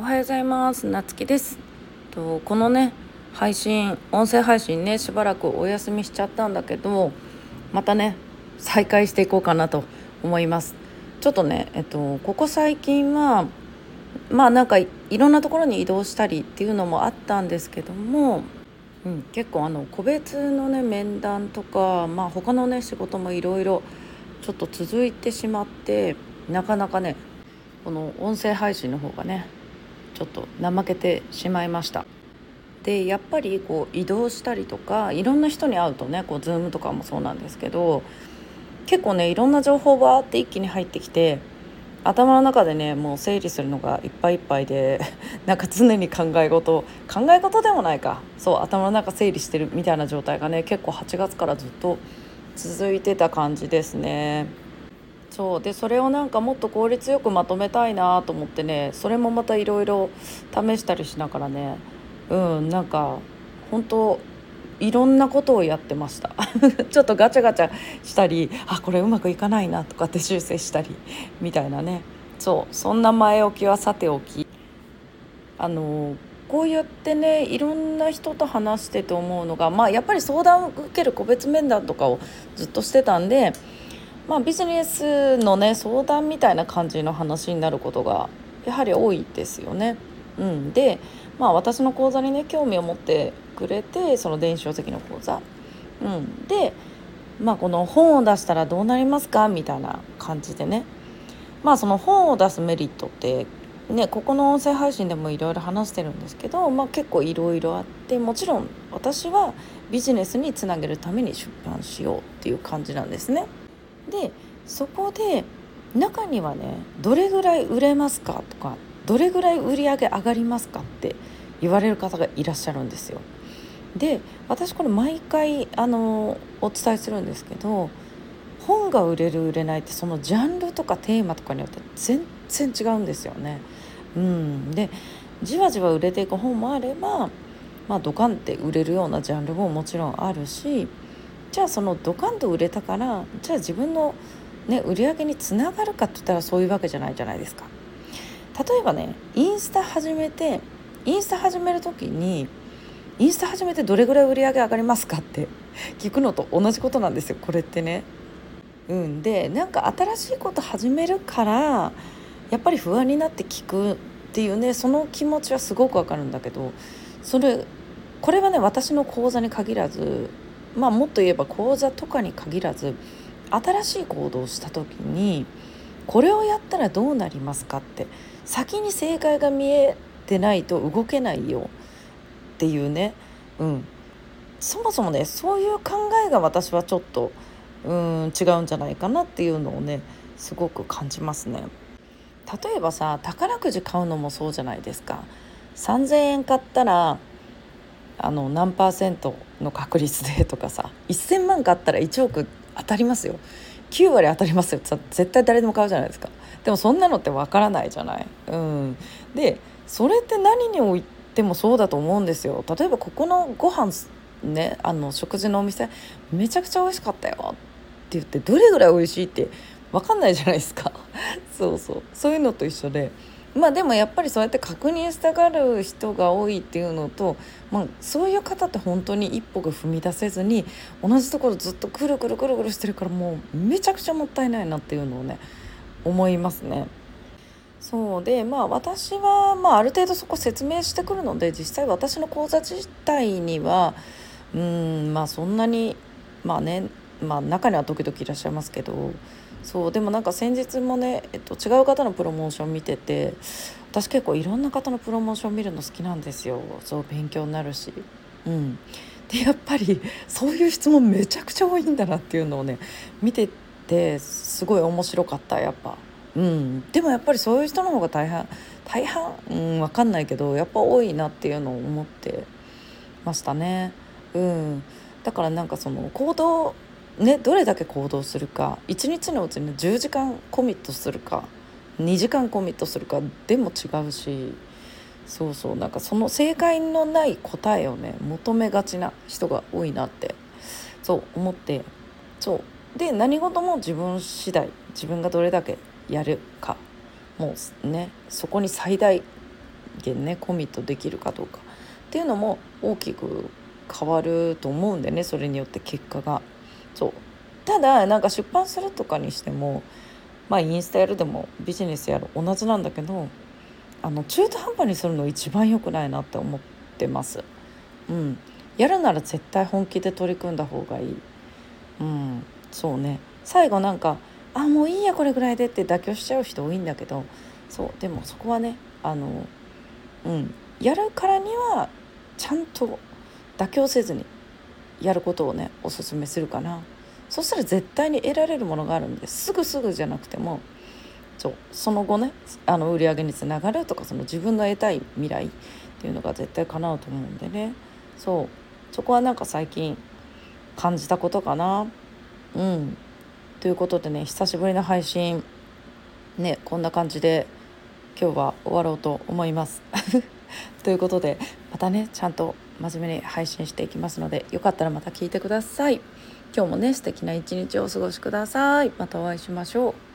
おはようございます。なつきです。とこのね配信音声配信ねしばらくお休みしちゃったんだけどまたね再開していこうかなと思います。ちょっとねえっとここ最近はまあなんかいろんなところに移動したりっていうのもあったんですけども、うん、結構あの個別のね面談とかまあ他のね仕事もいろいろちょっと続いてしまってなかなかねこの音声配信の方がねちょっと怠けてしまいましたでやっぱりこう移動したりとかいろんな人に会うとねこう Zoom とかもそうなんですけど結構ねいろんな情報があって一気に入ってきて頭の中でねもう整理するのがいっぱいいっぱいで なんか常に考え事考え事でもないかそう頭の中整理してるみたいな状態がね結構8月からずっと続いてた感じですね。そう。でそれをなんかもっと効率よくまとめたいなと思ってねそれもまたいろいろ試したりしながらねうんなんか本当いろんなことをやってました。ちょっとガチャガチャしたりあこれうまくいかないなとかって修正したりみたいなね。そう。そんな前置きはさておき。あのこうやってねいろんな人と話してて思うのがまあやっぱり相談を受ける個別面談とかをずっとしてたんでまあ、ビジネスのね相談みたいな感じの話になることがやはり多いですよね。うん、で、まあ、私の講座にね興味を持ってくれてその電子書籍の講座。うん、で、まあ、この本を出したらどうなりますか？みたいな感じでねまあその本を出すメリットってね、ここの音声配信でもいろいろ話してるんですけど、まあ、結構いろいろあってもちろん私はビジネスにつなげるために出版しようっていう感じなんですね。でそこで中にはねどれぐらい売れますか？とかどれぐらい売り上げ上がりますか？って言われる方がいらっしゃるんですよ。で私これ毎回あのお伝えするんですけど本が売れる売れないってそのジャンルとかテーマとかによって全然違うんですよね。うん、でじわじわ売れていく本もあれば、まあ、ドカンって売れるようなジャンルももちろんあるしじゃあそのドカンと売れたからじゃあ自分の、ね、売り上げにつながるかって言ったらそういうわけじゃないじゃないですか。例えばねインスタ始めてインスタ始める時にインスタ始めてどれぐらい売り上げ上がりますかって 聞くのと同じことなんですよこれってね。うん、でなんか新しいこと始めるからやっぱり不安になって聞くっていうねその気持ちはすごくわかるんだけどそれこれはね私の講座に限らずまあもっと言えば講座とかに限らず新しい行動をした時にこれをやったらどうなりますかって先に正解が見えてないと動けないよっていうね、うん、そもそもねそういう考えが私はちょっとうん違うんじゃないかなっていうのをねすごく感じますね。例えばさ宝くじ買うのもそうじゃないですか。3,000円買ったらあの何パーセントの確率でとかさ1,000万買ったら1億当たりますよ。9割当たりますよ絶対誰でも買うじゃないですか。でもそんなのってわからないじゃない？うん、でそれって何においてもそうだと思うんですよ。例えばここのご飯ねあの食事のお店めちゃくちゃ美味しかったよって言ってどれぐらい美味しいって分かんないじゃないですか。そうそう。そういうのと一緒でまあでもやっぱりそうやって確認したがる人が多いっていうのと、まあ、そういう方って本当に一歩が踏み出せずに同じところずっとくるくるくるくるしてるからもうめちゃくちゃもったいないなっていうのをね思いますね。そうでまあ私は、まあ、ある程度そこ説明してくるので実際私の講座自体にはうんまあそんなにまあねまあ中には時々いらっしゃいますけどそうでもなんか先日もね、えっと、違う方のプロモーション見てて私結構いろんな方のプロモーション見るの好きなんですよそう勉強になるし。うん、でやっぱりそういう質問めちゃくちゃ多いんだなっていうのをね見ててすごい面白かったやっぱ。うん、でもやっぱりそういう人の方が大半大半、うん、分かんないけどやっぱ多いなっていうのを思ってましたね。うん、だからなんかその行動ね、どれだけ行動するか1日のうちに10時間コミットするか2時間コミットするかでも違うしそうそうなんかその正解のない答えをね求めがちな人が多いなってそう思ってそうで何事も自分次第自分がどれだけやるかもうねそこに最大減ねコミットできるかどうかっていうのも大きく変わると思うんでねそれによって結果が。そう。ただなんか出版するとかにしてもまあインスタやるでもビジネスやる同じなんだけどあの中途半端にするの一番良くないなって思ってます。うん、やるなら絶対本気で取り組んだ方がいい。うん、そうね。最後なんか「あもういいやこれぐらいで」って妥協しちゃう人多いんだけどそう。でもそこはねあの、うん、やるからにはちゃんと妥協せずにやることをねおすすめするかな。そしたら絶対に得られるものがあるんですぐすぐじゃなくてもそうその後ねあの売り上げにつながるとかその自分の得たい未来っていうのが絶対叶うと思うんでね。そうそこはなんか最近感じたことかな。うん。ということでね久しぶりの配信ねこんな感じで今日は終わろうと思います。ということでまたねちゃんと真面目に配信していきますのでよかったらまた聞いてください。今日もね素敵な一日をお過ごしください。またお会いしましょう。